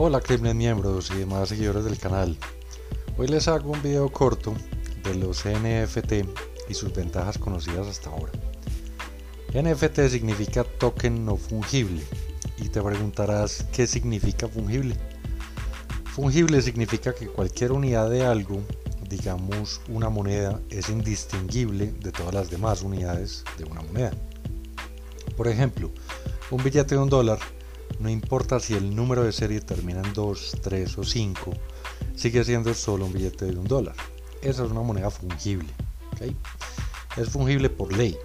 Hola Crimen miembros y demás seguidores del canal. Hoy les hago un video corto de los NFT y sus ventajas conocidas hasta ahora. NFT significa token no fungible y te preguntarás qué significa fungible. Fungible significa que cualquier unidad de algo, digamos una moneda, es indistinguible de todas las demás unidades de una moneda. Por ejemplo, un billete de un dólar, no importa si el número de serie termina en 2, 3 o 5, sigue siendo solo un billete de un dólar. Esa es una moneda fungible. Es fungible por ley.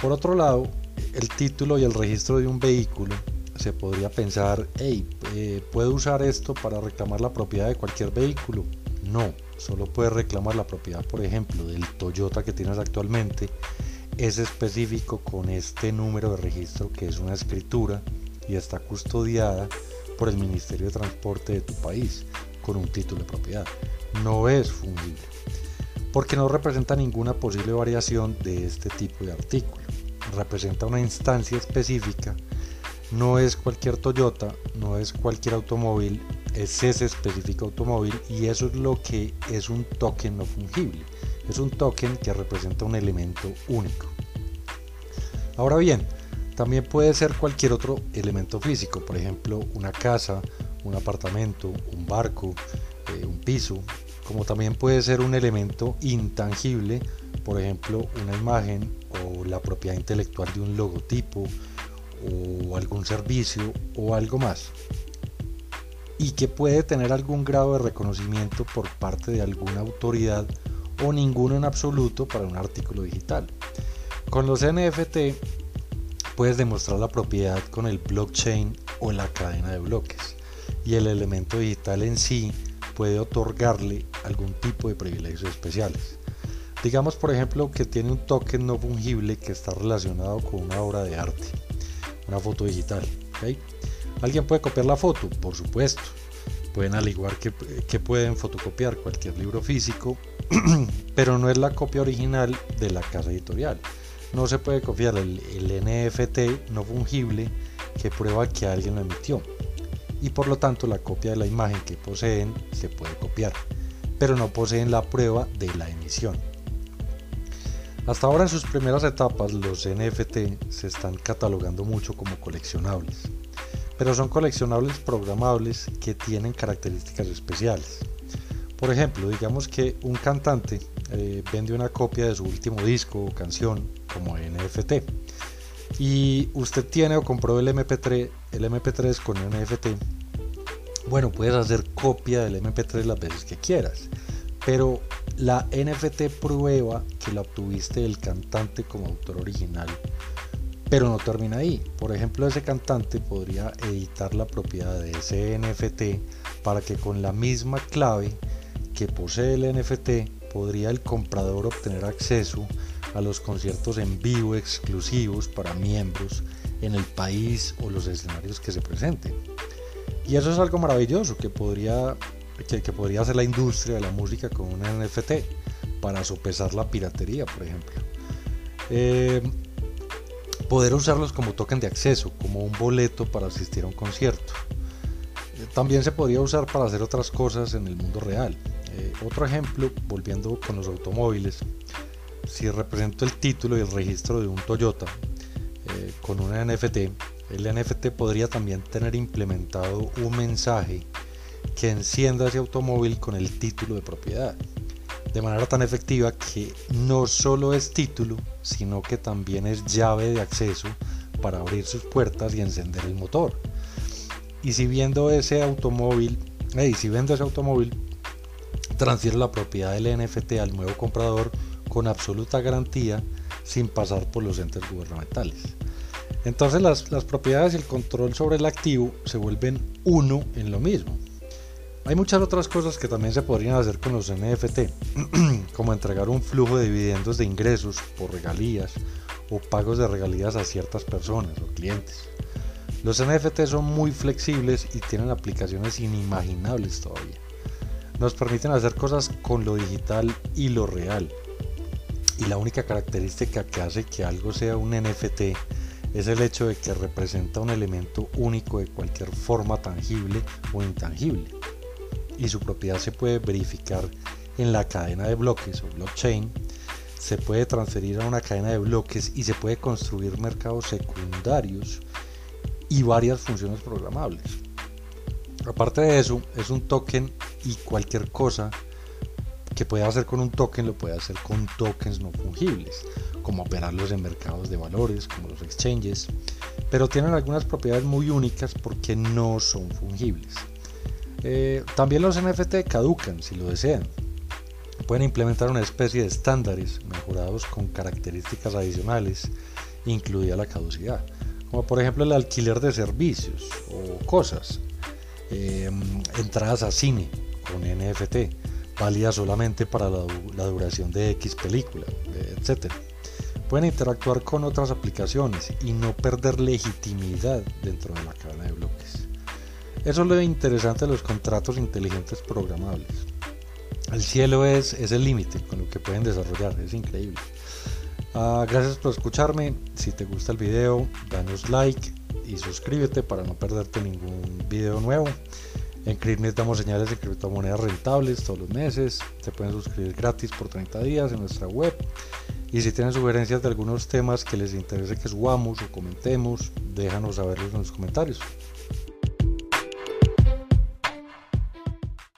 Por otro lado, el título y el registro de un vehículo se podría pensar, hey, eh, ¿puedo usar esto para reclamar la propiedad de cualquier vehículo? No, solo puedes reclamar la propiedad, por ejemplo, del Toyota que tienes actualmente es específico con este número de registro que es una escritura y está custodiada por el Ministerio de Transporte de tu país con un título de propiedad. No es fungible porque no representa ninguna posible variación de este tipo de artículo. Representa una instancia específica, no es cualquier Toyota, no es cualquier automóvil, es ese específico automóvil y eso es lo que es un token no fungible es un token que representa un elemento único. Ahora bien, también puede ser cualquier otro elemento físico, por ejemplo una casa, un apartamento, un barco, eh, un piso, como también puede ser un elemento intangible, por ejemplo una imagen o la propiedad intelectual de un logotipo o algún servicio o algo más y que puede tener algún grado de reconocimiento por parte de alguna autoridad o ninguno en absoluto para un artículo digital. Con los NFT puedes demostrar la propiedad con el blockchain o la cadena de bloques y el elemento digital en sí puede otorgarle algún tipo de privilegios especiales. Digamos por ejemplo que tiene un token no fungible que está relacionado con una obra de arte, una foto digital. ¿Alguien puede copiar la foto? Por supuesto. Pueden al igual que, que pueden fotocopiar cualquier libro físico pero no es la copia original de la casa editorial. No se puede copiar el, NFT no fungible que prueba que alguien lo emitió. Y por lo tanto la copia de la imagen que poseen se puede copiar, pero no poseen la prueba de la emisión. Hasta ahora en sus primeras etapas los NFT se están catalogando mucho como coleccionables, pero son coleccionables programables que tienen características especiales. Por ejemplo, digamos que un cantante eh, vende una copia de su último disco o canción como NFT y usted tiene o compró el MP3, el MP3 con NFT. Bueno, puedes hacer copia del MP3 las veces que quieras, pero la NFT prueba que la obtuviste del cantante como autor original pero no termina ahí. Por ejemplo, ese cantante podría editar la propiedad de ese NFT para que con la misma clave que posee el NFT, podría el comprador obtener acceso a los conciertos en vivo exclusivos para miembros en el país o los escenarios que se presenten. Y eso es algo maravilloso que podría, que, podría hacer la industria de la música con un NFT para sopesar la piratería, por ejemplo. Eh, poder usarlos como token de acceso, como un boleto para asistir a un concierto. Eh, también se podría usar para hacer otras cosas en el mundo real. Eh, otro ejemplo, volviendo con los automóviles, si represento el título y el registro de un Toyota eh, con un NFT, el NFT podría también tener implementado un mensaje que encienda ese automóvil con el título de propiedad, de manera tan efectiva que no solo es título, sino que también es llave de acceso para abrir sus puertas y encender el motor. Y si viendo ese automóvil, y si vendo ese automóvil, transfiere la propiedad del NFT al nuevo comprador con absoluta garantía sin pasar por los entes gubernamentales. Entonces las, las, propiedades y el control sobre el activo se vuelven uno en lo mismo. Hay muchas otras cosas que también se podrían hacer con los NFT, como entregar un flujo de dividendos de ingresos por regalías o pagos de regalías a ciertas personas o clientes. Los NFT son muy flexibles y tienen aplicaciones inimaginables todavía nos permiten hacer cosas con lo digital y lo real. Y la única característica que hace que algo sea un NFT es el hecho de que representa un elemento único de cualquier forma tangible o intangible. Y su propiedad se puede verificar en la cadena de bloques o blockchain, se puede transferir a una cadena de bloques y se puede construir mercados secundarios y varias funciones programables. Aparte de eso, es un token y cualquier cosa que pueda hacer con un token lo puede hacer con tokens no fungibles, como operarlos en mercados de valores, como los exchanges, pero tienen algunas propiedades muy únicas porque no son fungibles. Eh, también los NFT caducan si lo desean. Pueden implementar una especie de estándares mejorados con características adicionales, incluida la caducidad, como por ejemplo el alquiler de servicios o cosas, eh, entradas a cine con NFT, válida solamente para la, duración de X película, etc. Pueden interactuar con otras aplicaciones y no perder legitimidad dentro de la cadena de bloques. Eso es lo interesante de los contratos inteligentes programables. El cielo es, es el límite con lo que pueden desarrollar, es increíble. Ah, gracias por escucharme, si te gusta el video, danos like y suscríbete para no perderte ningún video nuevo. En Clearnet damos señales de criptomonedas rentables todos los meses. Se pueden suscribir gratis por 30 días en nuestra web. Y si tienen sugerencias de algunos temas que les interese que subamos o comentemos, déjanos saberlos en los comentarios.